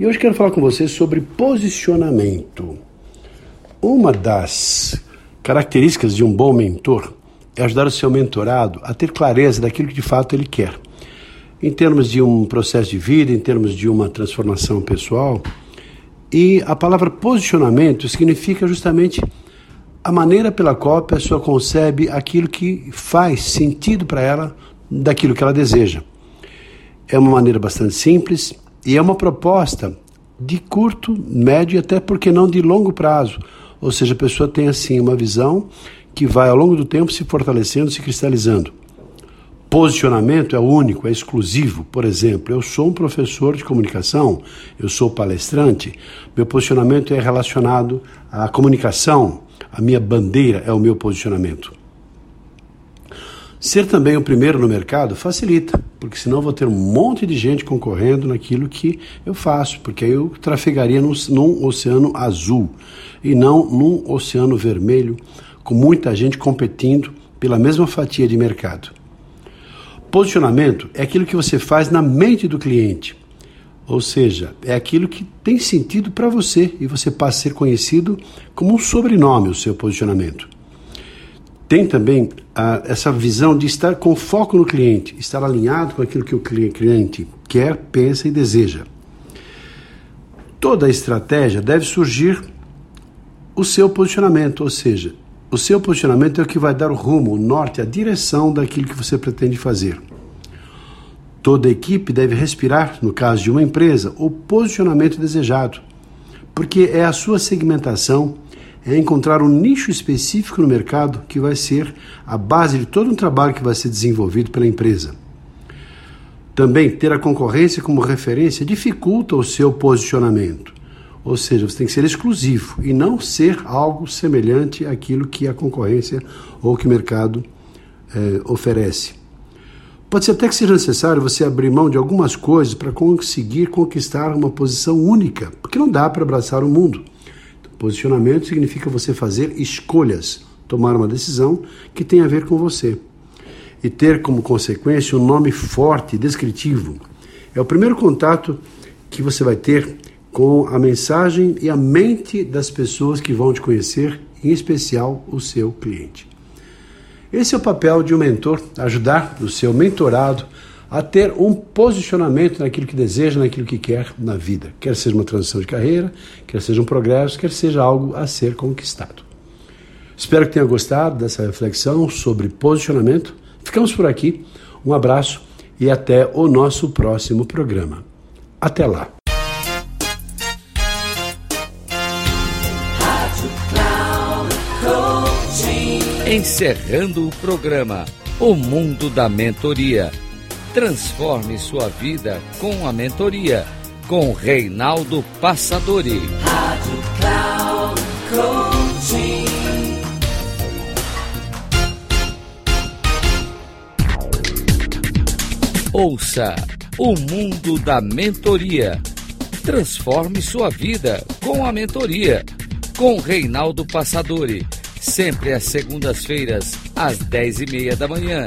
E hoje quero falar com você sobre posicionamento. Uma das características de um bom mentor é ajudar o seu mentorado a ter clareza daquilo que de fato ele quer. Em termos de um processo de vida, em termos de uma transformação pessoal. E a palavra posicionamento significa justamente a maneira pela qual a pessoa concebe aquilo que faz sentido para ela daquilo que ela deseja. É uma maneira bastante simples, e é uma proposta de curto, médio e até, porque não, de longo prazo. Ou seja, a pessoa tem assim uma visão que vai ao longo do tempo se fortalecendo, se cristalizando. Posicionamento é único, é exclusivo. Por exemplo, eu sou um professor de comunicação, eu sou palestrante, meu posicionamento é relacionado à comunicação, a minha bandeira é o meu posicionamento. Ser também o primeiro no mercado facilita, porque senão vou ter um monte de gente concorrendo naquilo que eu faço, porque aí eu trafegaria num, num oceano azul e não num oceano vermelho, com muita gente competindo pela mesma fatia de mercado. Posicionamento é aquilo que você faz na mente do cliente, ou seja, é aquilo que tem sentido para você e você passa a ser conhecido como um sobrenome, o seu posicionamento tem também essa visão de estar com foco no cliente, estar alinhado com aquilo que o cliente quer, pensa e deseja. Toda estratégia deve surgir o seu posicionamento, ou seja, o seu posicionamento é o que vai dar o rumo, o norte, a direção daquilo que você pretende fazer. Toda equipe deve respirar, no caso de uma empresa, o posicionamento desejado, porque é a sua segmentação é encontrar um nicho específico no mercado que vai ser a base de todo um trabalho que vai ser desenvolvido pela empresa. Também ter a concorrência como referência dificulta o seu posicionamento. Ou seja, você tem que ser exclusivo e não ser algo semelhante àquilo que a concorrência ou que o mercado eh, oferece. Pode ser até que seja necessário você abrir mão de algumas coisas para conseguir conquistar uma posição única, porque não dá para abraçar o mundo. Posicionamento significa você fazer escolhas, tomar uma decisão que tem a ver com você. E ter como consequência um nome forte, descritivo. É o primeiro contato que você vai ter com a mensagem e a mente das pessoas que vão te conhecer, em especial o seu cliente. Esse é o papel de um mentor, ajudar o seu mentorado a ter um posicionamento naquilo que deseja, naquilo que quer na vida. Quer seja uma transição de carreira, quer seja um progresso, quer seja algo a ser conquistado. Espero que tenha gostado dessa reflexão sobre posicionamento. Ficamos por aqui. Um abraço e até o nosso próximo programa. Até lá. Encerrando o programa O Mundo da Mentoria Transforme sua vida com a mentoria com Reinaldo Passadori. Rádio Cloud Coaching. Ouça o mundo da mentoria. Transforme sua vida com a mentoria com Reinaldo Passadori. Sempre às segundas-feiras, às dez e meia da manhã